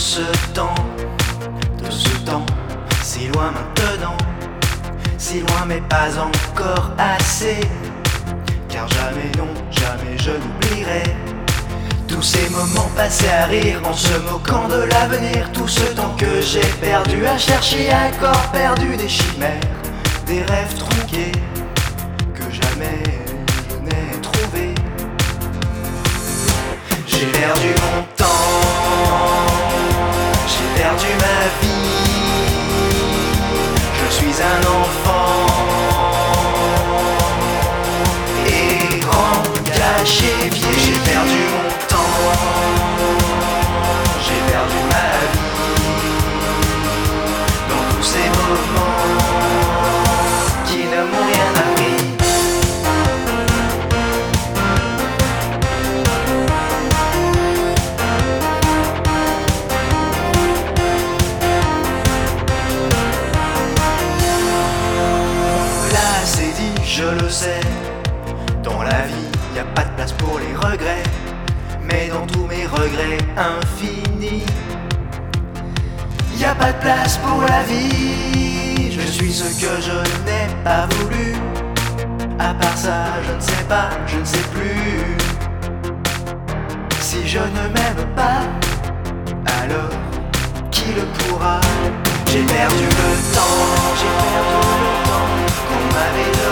ce temps, de ce temps, si loin maintenant, si loin mais pas encore assez. Car jamais, non, jamais je n'oublierai tous ces moments passés à rire en se moquant de l'avenir. Tout ce temps que j'ai perdu à chercher un corps perdu des chimères, des rêves tronqués que jamais je n'ai trouvé. J'ai perdu mon temps, perdu ma vie. Je le sais, dans la vie, y a pas de place pour les regrets. Mais dans tous mes regrets infinis, y a pas de place pour la vie. Je suis ce que je n'ai pas voulu. À part ça, je ne sais pas, je ne sais plus. Si je ne m'aime pas, alors qui le pourra? J'ai perdu le temps, j'ai perdu le temps qu'on m'avait donné.